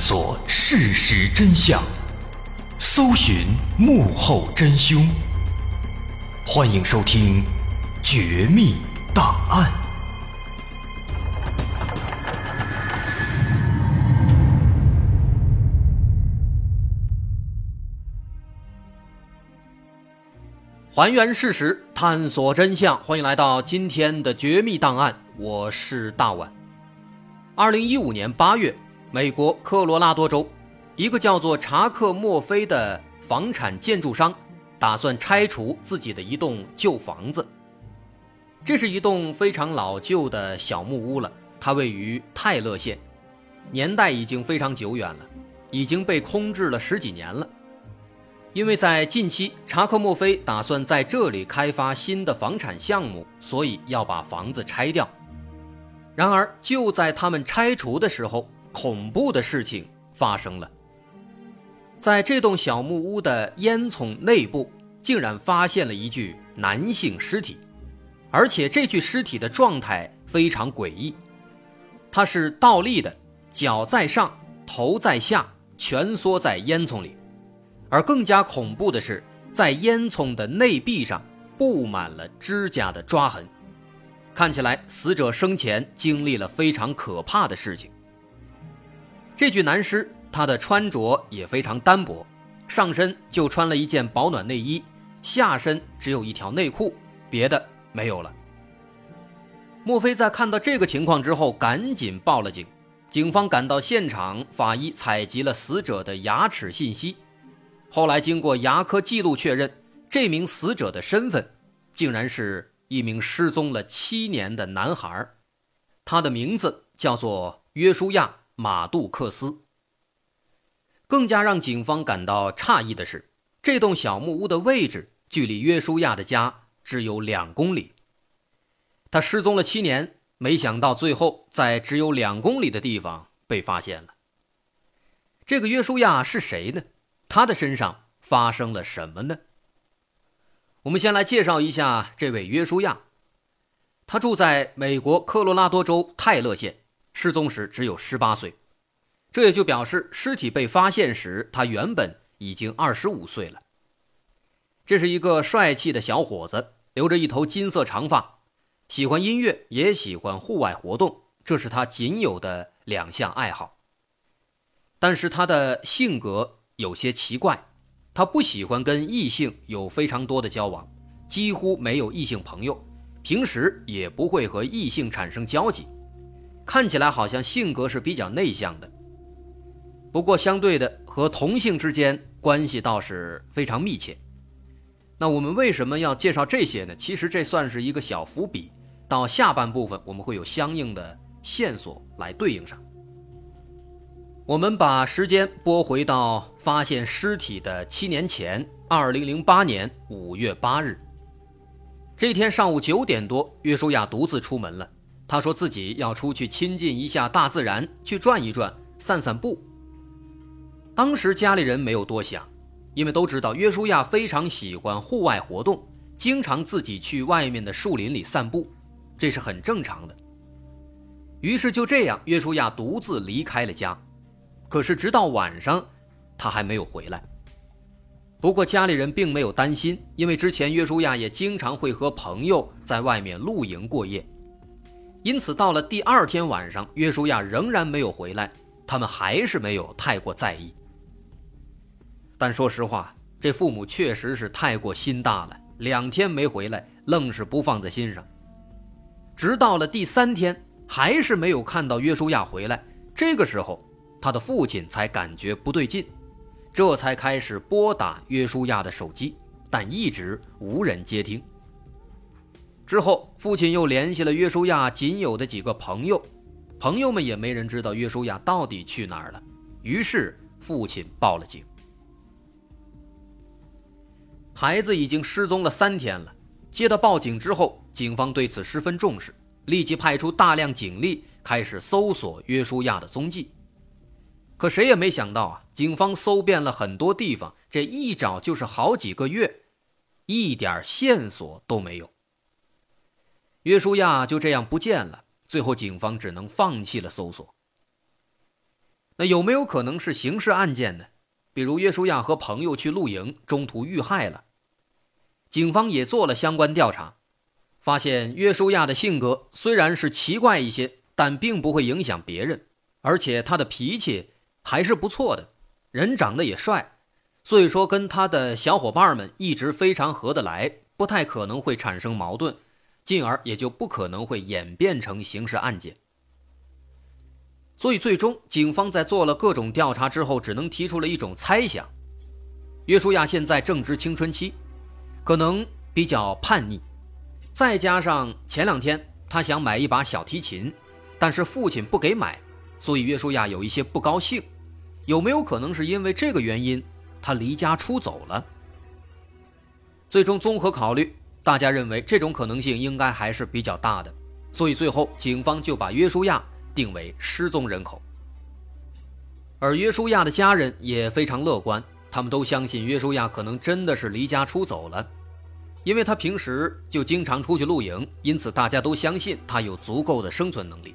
索事实真相，搜寻幕后真凶。欢迎收听《绝密档案》。还原事实，探索真相。欢迎来到今天的《绝密档案》，我是大碗。二零一五年八月，美国科罗拉多州一个叫做查克·墨菲的房产建筑商打算拆除自己的一栋旧房子。这是一栋非常老旧的小木屋了，它位于泰勒县，年代已经非常久远了，已经被空置了十几年了。因为在近期，查克·墨菲打算在这里开发新的房产项目，所以要把房子拆掉。然而，就在他们拆除的时候，恐怖的事情发生了。在这栋小木屋的烟囱内部，竟然发现了一具男性尸体，而且这具尸体的状态非常诡异，他是倒立的，脚在上，头在下，蜷缩在烟囱里。而更加恐怖的是，在烟囱的内壁上布满了指甲的抓痕，看起来死者生前经历了非常可怕的事情。这具男尸，他的穿着也非常单薄，上身就穿了一件保暖内衣，下身只有一条内裤，别的没有了。莫非在看到这个情况之后，赶紧报了警，警方赶到现场，法医采集了死者的牙齿信息。后来经过牙科记录确认，这名死者的身份，竟然是一名失踪了七年的男孩，他的名字叫做约书亚·马杜克斯。更加让警方感到诧异的是，这栋小木屋的位置距离约书亚的家只有两公里。他失踪了七年，没想到最后在只有两公里的地方被发现了。这个约书亚是谁呢？他的身上发生了什么呢？我们先来介绍一下这位约书亚。他住在美国科罗拉多州泰勒县，失踪时只有十八岁，这也就表示尸体被发现时他原本已经二十五岁了。这是一个帅气的小伙子，留着一头金色长发，喜欢音乐，也喜欢户外活动，这是他仅有的两项爱好。但是他的性格。有些奇怪，他不喜欢跟异性有非常多的交往，几乎没有异性朋友，平时也不会和异性产生交集，看起来好像性格是比较内向的。不过相对的，和同性之间关系倒是非常密切。那我们为什么要介绍这些呢？其实这算是一个小伏笔，到下半部分我们会有相应的线索来对应上。我们把时间拨回到发现尸体的七年前，二零零八年五月八日。这天上午九点多，约书亚独自出门了。他说自己要出去亲近一下大自然，去转一转，散散步。当时家里人没有多想，因为都知道约书亚非常喜欢户外活动，经常自己去外面的树林里散步，这是很正常的。于是就这样，约书亚独自离开了家。可是，直到晚上，他还没有回来。不过，家里人并没有担心，因为之前约书亚也经常会和朋友在外面露营过夜。因此，到了第二天晚上，约书亚仍然没有回来，他们还是没有太过在意。但说实话，这父母确实是太过心大了，两天没回来，愣是不放在心上。直到了第三天，还是没有看到约书亚回来。这个时候。他的父亲才感觉不对劲，这才开始拨打约书亚的手机，但一直无人接听。之后，父亲又联系了约书亚仅有的几个朋友，朋友们也没人知道约书亚到底去哪儿了。于是，父亲报了警。孩子已经失踪了三天了。接到报警之后，警方对此十分重视，立即派出大量警力开始搜索约书亚的踪迹。可谁也没想到啊！警方搜遍了很多地方，这一找就是好几个月，一点线索都没有。约书亚就这样不见了。最后，警方只能放弃了搜索。那有没有可能是刑事案件呢？比如约书亚和朋友去露营，中途遇害了。警方也做了相关调查，发现约书亚的性格虽然是奇怪一些，但并不会影响别人，而且他的脾气还是不错的，人长得也帅，所以说跟他的小伙伴们一直非常合得来，不太可能会产生矛盾，进而也就不可能会演变成刑事案件。所以，最终警方在做了各种调查之后，只能提出了一种猜想：约书亚现在正值青春期，可能比较叛逆，再加上前两天他想买一把小提琴，但是父亲不给买，所以约书亚有一些不高兴。有没有可能是因为这个原因，他离家出走了？最终综合考虑，大家认为这种可能性应该还是比较大的，所以最后警方就把约书亚。定为失踪人口，而约书亚的家人也非常乐观，他们都相信约书亚可能真的是离家出走了，因为他平时就经常出去露营，因此大家都相信他有足够的生存能力。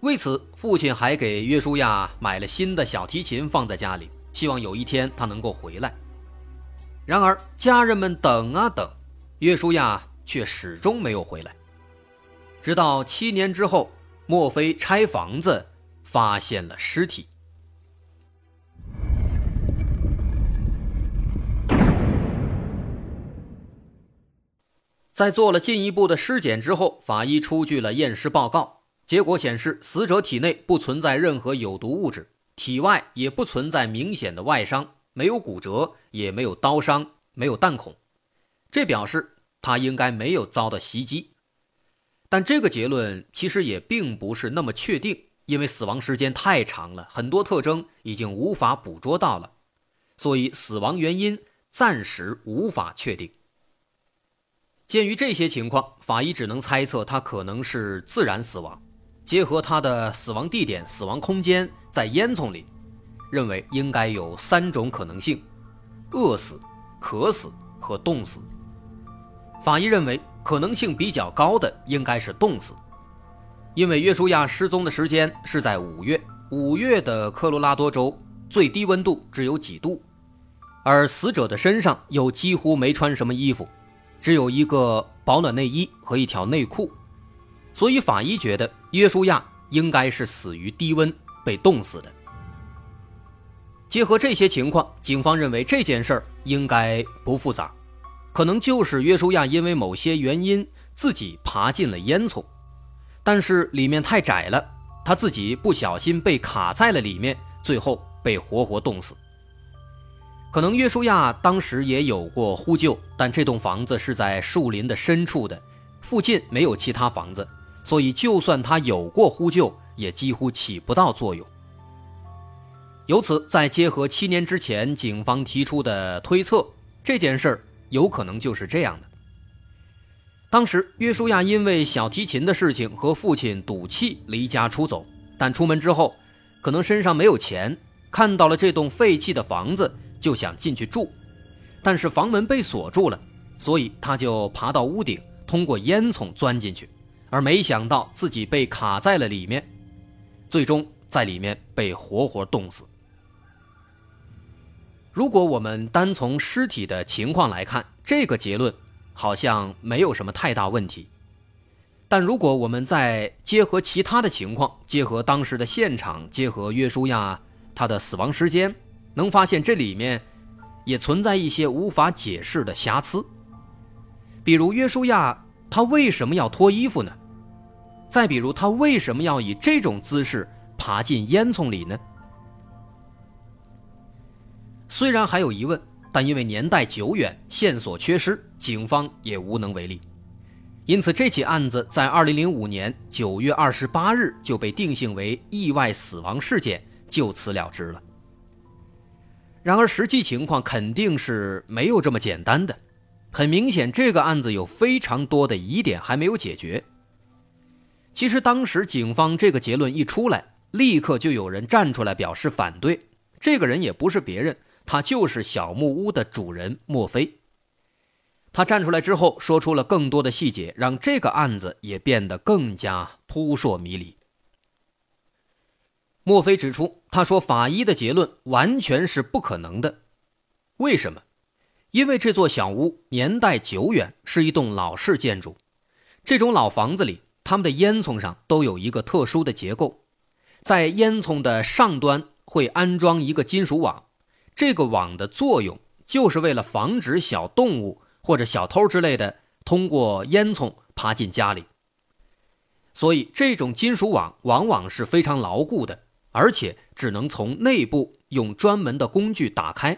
为此，父亲还给约书亚买了新的小提琴放在家里，希望有一天他能够回来。然而，家人们等啊等，约书亚却始终没有回来，直到七年之后。莫非拆房子发现了尸体？在做了进一步的尸检之后，法医出具了验尸报告，结果显示死者体内不存在任何有毒物质，体外也不存在明显的外伤，没有骨折，也没有刀伤，没有弹孔，这表示他应该没有遭到袭击。但这个结论其实也并不是那么确定，因为死亡时间太长了，很多特征已经无法捕捉到了，所以死亡原因暂时无法确定。鉴于这些情况，法医只能猜测他可能是自然死亡。结合他的死亡地点、死亡空间在烟囱里，认为应该有三种可能性：饿死、渴死和冻死。法医认为。可能性比较高的应该是冻死，因为约书亚失踪的时间是在五月，五月的科罗拉多州最低温度只有几度，而死者的身上又几乎没穿什么衣服，只有一个保暖内衣和一条内裤，所以法医觉得约书亚应该是死于低温被冻死的。结合这些情况，警方认为这件事儿应该不复杂。可能就是约书亚因为某些原因自己爬进了烟囱，但是里面太窄了，他自己不小心被卡在了里面，最后被活活冻死。可能约书亚当时也有过呼救，但这栋房子是在树林的深处的，附近没有其他房子，所以就算他有过呼救，也几乎起不到作用。由此，再结合七年之前警方提出的推测，这件事儿。有可能就是这样的。当时约书亚因为小提琴的事情和父亲赌气离家出走，但出门之后，可能身上没有钱，看到了这栋废弃的房子，就想进去住，但是房门被锁住了，所以他就爬到屋顶，通过烟囱钻进去，而没想到自己被卡在了里面，最终在里面被活活冻死。如果我们单从尸体的情况来看，这个结论好像没有什么太大问题。但如果我们再结合其他的情况，结合当时的现场，结合约书亚他的死亡时间，能发现这里面也存在一些无法解释的瑕疵。比如约书亚他为什么要脱衣服呢？再比如他为什么要以这种姿势爬进烟囱里呢？虽然还有疑问，但因为年代久远，线索缺失，警方也无能为力。因此，这起案子在2005年9月28日就被定性为意外死亡事件，就此了之了。然而，实际情况肯定是没有这么简单的。很明显，这个案子有非常多的疑点还没有解决。其实，当时警方这个结论一出来，立刻就有人站出来表示反对。这个人也不是别人。他就是小木屋的主人莫非。他站出来之后，说出了更多的细节，让这个案子也变得更加扑朔迷离。墨菲指出，他说法医的结论完全是不可能的。为什么？因为这座小屋年代久远，是一栋老式建筑。这种老房子里，他们的烟囱上都有一个特殊的结构，在烟囱的上端会安装一个金属网，这个网的作用就是为了防止小动物或者小偷之类的通过烟囱爬进家里。所以，这种金属网往往是非常牢固的，而且只能从内部用专门的工具打开。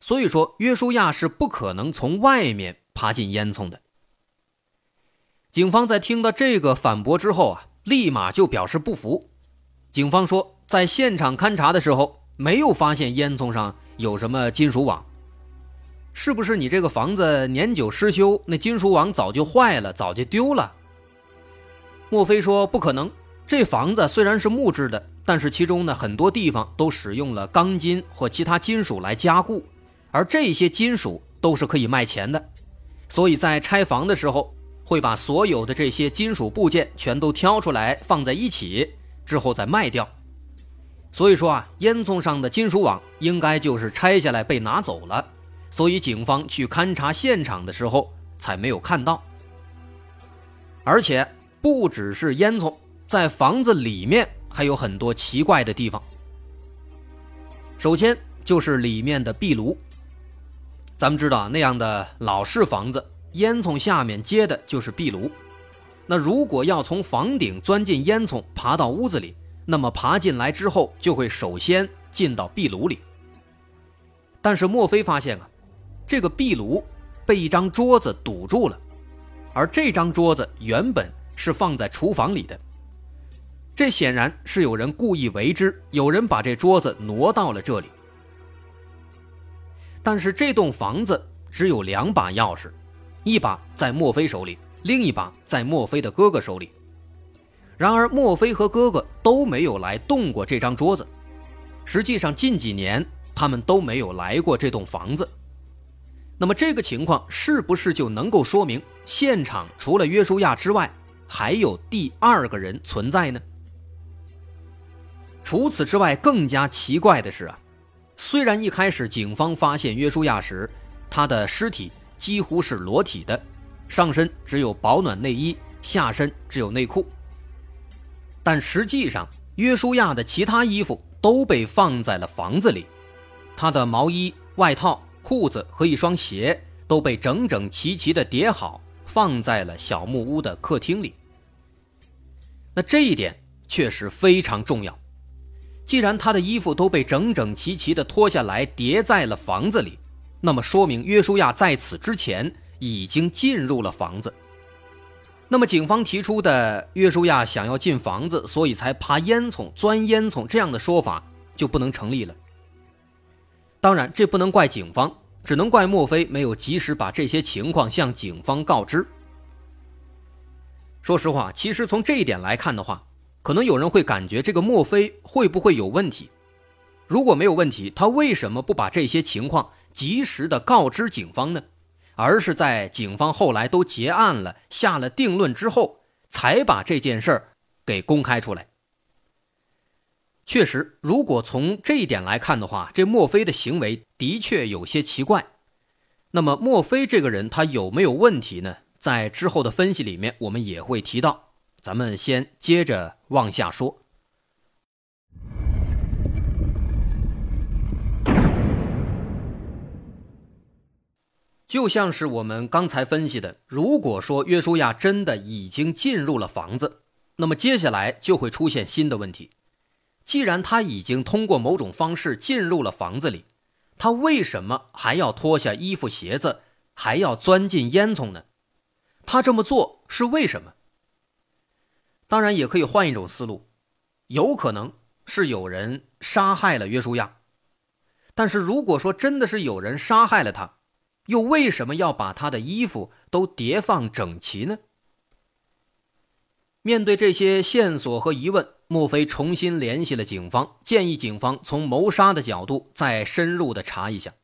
所以说，约书亚是不可能从外面爬进烟囱的。警方在听到这个反驳之后啊，立马就表示不服。警方说，在现场勘查的时候，没有发现烟囱上有什么金属网。是不是你这个房子年久失修，那金属网早就坏了，早就丢了？莫非说不可能？这房子虽然是木质的，但是其中呢很多地方都使用了钢筋或其他金属来加固，而这些金属都是可以卖钱的，所以在拆房的时候会把所有的这些金属部件全都挑出来放在一起，之后再卖掉。所以说啊，烟囱上的金属网应该就是拆下来被拿走了，所以警方去勘察现场的时候才没有看到，而且。不只是烟囱，在房子里面还有很多奇怪的地方。首先就是里面的壁炉。咱们知道那样的老式房子，烟囱下面接的就是壁炉。那如果要从房顶钻进烟囱，爬到屋子里，那么爬进来之后就会首先进到壁炉里。但是墨菲发现啊，这个壁炉被一张桌子堵住了，而这张桌子原本。是放在厨房里的，这显然是有人故意为之，有人把这桌子挪到了这里。但是这栋房子只有两把钥匙，一把在墨菲手里，另一把在墨菲的哥哥手里。然而墨菲和哥哥都没有来动过这张桌子，实际上近几年他们都没有来过这栋房子。那么这个情况是不是就能够说明现场除了约书亚之外？还有第二个人存在呢。除此之外，更加奇怪的是啊，虽然一开始警方发现约书亚时，他的尸体几乎是裸体的，上身只有保暖内衣，下身只有内裤，但实际上约书亚的其他衣服都被放在了房子里，他的毛衣、外套、裤子和一双鞋都被整整齐齐的叠好。放在了小木屋的客厅里。那这一点确实非常重要。既然他的衣服都被整整齐齐的脱下来叠在了房子里，那么说明约书亚在此之前已经进入了房子。那么警方提出的约书亚想要进房子，所以才爬烟囱、钻烟囱这样的说法就不能成立了。当然，这不能怪警方。只能怪墨菲没有及时把这些情况向警方告知。说实话，其实从这一点来看的话，可能有人会感觉这个墨菲会不会有问题？如果没有问题，他为什么不把这些情况及时的告知警方呢？而是在警方后来都结案了、下了定论之后，才把这件事儿给公开出来？确实，如果从这一点来看的话，这墨菲的行为的确有些奇怪。那么，墨菲这个人他有没有问题呢？在之后的分析里面，我们也会提到。咱们先接着往下说。就像是我们刚才分析的，如果说约书亚真的已经进入了房子，那么接下来就会出现新的问题。既然他已经通过某种方式进入了房子里，他为什么还要脱下衣服鞋子，还要钻进烟囱呢？他这么做是为什么？当然也可以换一种思路，有可能是有人杀害了约书亚。但是如果说真的是有人杀害了他，又为什么要把他的衣服都叠放整齐呢？面对这些线索和疑问。莫非重新联系了警方，建议警方从谋杀的角度再深入的查一下。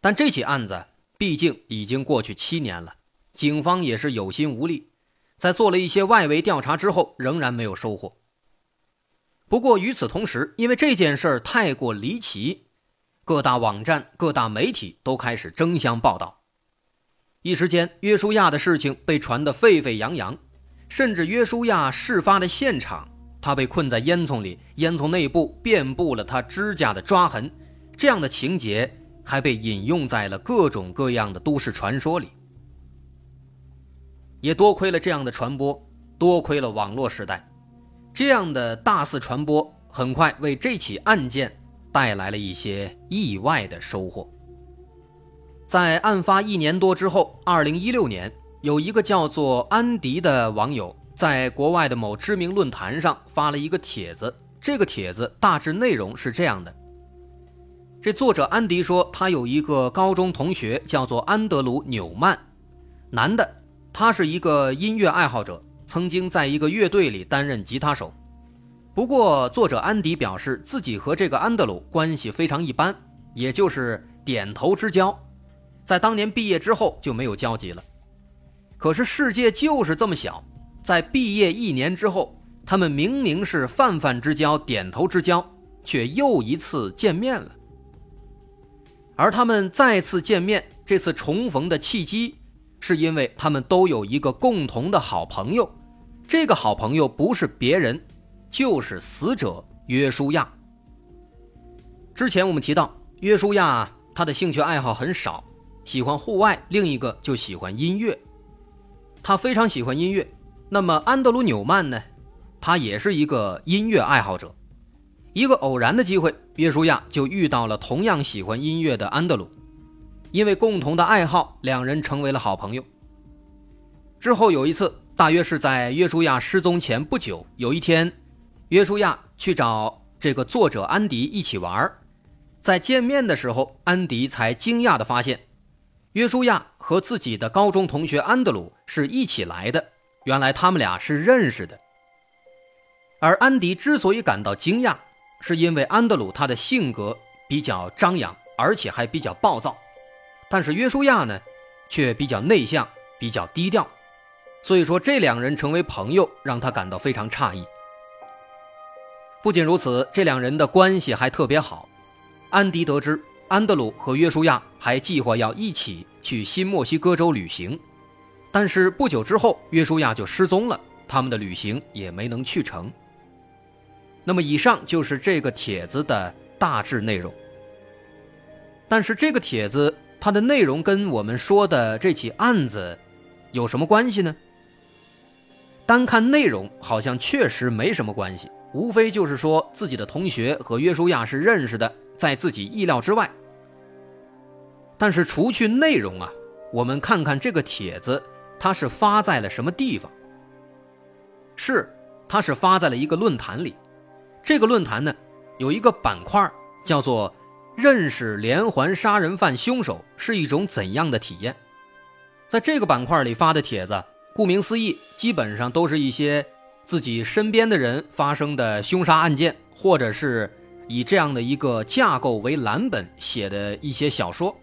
但这起案子毕竟已经过去七年了，警方也是有心无力，在做了一些外围调查之后，仍然没有收获。不过与此同时，因为这件事儿太过离奇，各大网站、各大媒体都开始争相报道。一时间，约书亚的事情被传得沸沸扬扬，甚至约书亚事发的现场，他被困在烟囱里，烟囱内部遍布了他指甲的抓痕，这样的情节还被引用在了各种各样的都市传说里。也多亏了这样的传播，多亏了网络时代，这样的大肆传播，很快为这起案件带来了一些意外的收获。在案发一年多之后，二零一六年，有一个叫做安迪的网友在国外的某知名论坛上发了一个帖子。这个帖子大致内容是这样的：这作者安迪说，他有一个高中同学叫做安德鲁·纽曼，男的，他是一个音乐爱好者，曾经在一个乐队里担任吉他手。不过，作者安迪表示自己和这个安德鲁关系非常一般，也就是点头之交。在当年毕业之后就没有交集了，可是世界就是这么小，在毕业一年之后，他们明明是泛泛之交、点头之交，却又一次见面了。而他们再次见面，这次重逢的契机，是因为他们都有一个共同的好朋友，这个好朋友不是别人，就是死者约书亚。之前我们提到，约书亚他的兴趣爱好很少。喜欢户外，另一个就喜欢音乐。他非常喜欢音乐。那么安德鲁·纽曼呢？他也是一个音乐爱好者。一个偶然的机会，约书亚就遇到了同样喜欢音乐的安德鲁。因为共同的爱好，两人成为了好朋友。之后有一次，大约是在约书亚失踪前不久，有一天，约书亚去找这个作者安迪一起玩在见面的时候，安迪才惊讶地发现。约书亚和自己的高中同学安德鲁是一起来的，原来他们俩是认识的。而安迪之所以感到惊讶，是因为安德鲁他的性格比较张扬，而且还比较暴躁，但是约书亚呢，却比较内向，比较低调。所以说，这两人成为朋友，让他感到非常诧异。不仅如此，这两人的关系还特别好。安迪得知。安德鲁和约书亚还计划要一起去新墨西哥州旅行，但是不久之后，约书亚就失踪了，他们的旅行也没能去成。那么，以上就是这个帖子的大致内容。但是，这个帖子它的内容跟我们说的这起案子有什么关系呢？单看内容，好像确实没什么关系，无非就是说自己的同学和约书亚是认识的。在自己意料之外，但是除去内容啊，我们看看这个帖子，它是发在了什么地方？是，它是发在了一个论坛里。这个论坛呢，有一个板块叫做“认识连环杀人犯凶手是一种怎样的体验”。在这个板块里发的帖子，顾名思义，基本上都是一些自己身边的人发生的凶杀案件，或者是。以这样的一个架构为蓝本写的一些小说。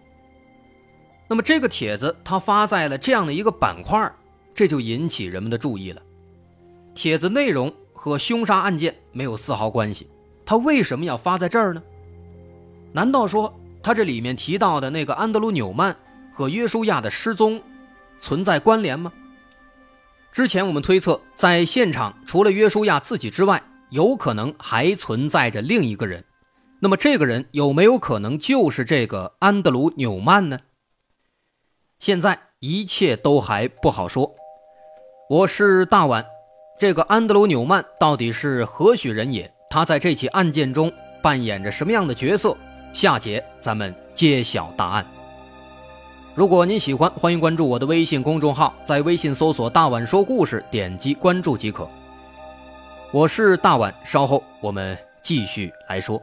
那么这个帖子它发在了这样的一个板块，这就引起人们的注意了。帖子内容和凶杀案件没有丝毫关系，他为什么要发在这儿呢？难道说他这里面提到的那个安德鲁·纽曼和约书亚的失踪存在关联吗？之前我们推测，在现场除了约书亚自己之外。有可能还存在着另一个人，那么这个人有没有可能就是这个安德鲁·纽曼呢？现在一切都还不好说。我是大碗，这个安德鲁·纽曼到底是何许人也？他在这起案件中扮演着什么样的角色？下节咱们揭晓答案。如果您喜欢，欢迎关注我的微信公众号，在微信搜索“大碗说故事”，点击关注即可。我是大碗，稍后我们继续来说。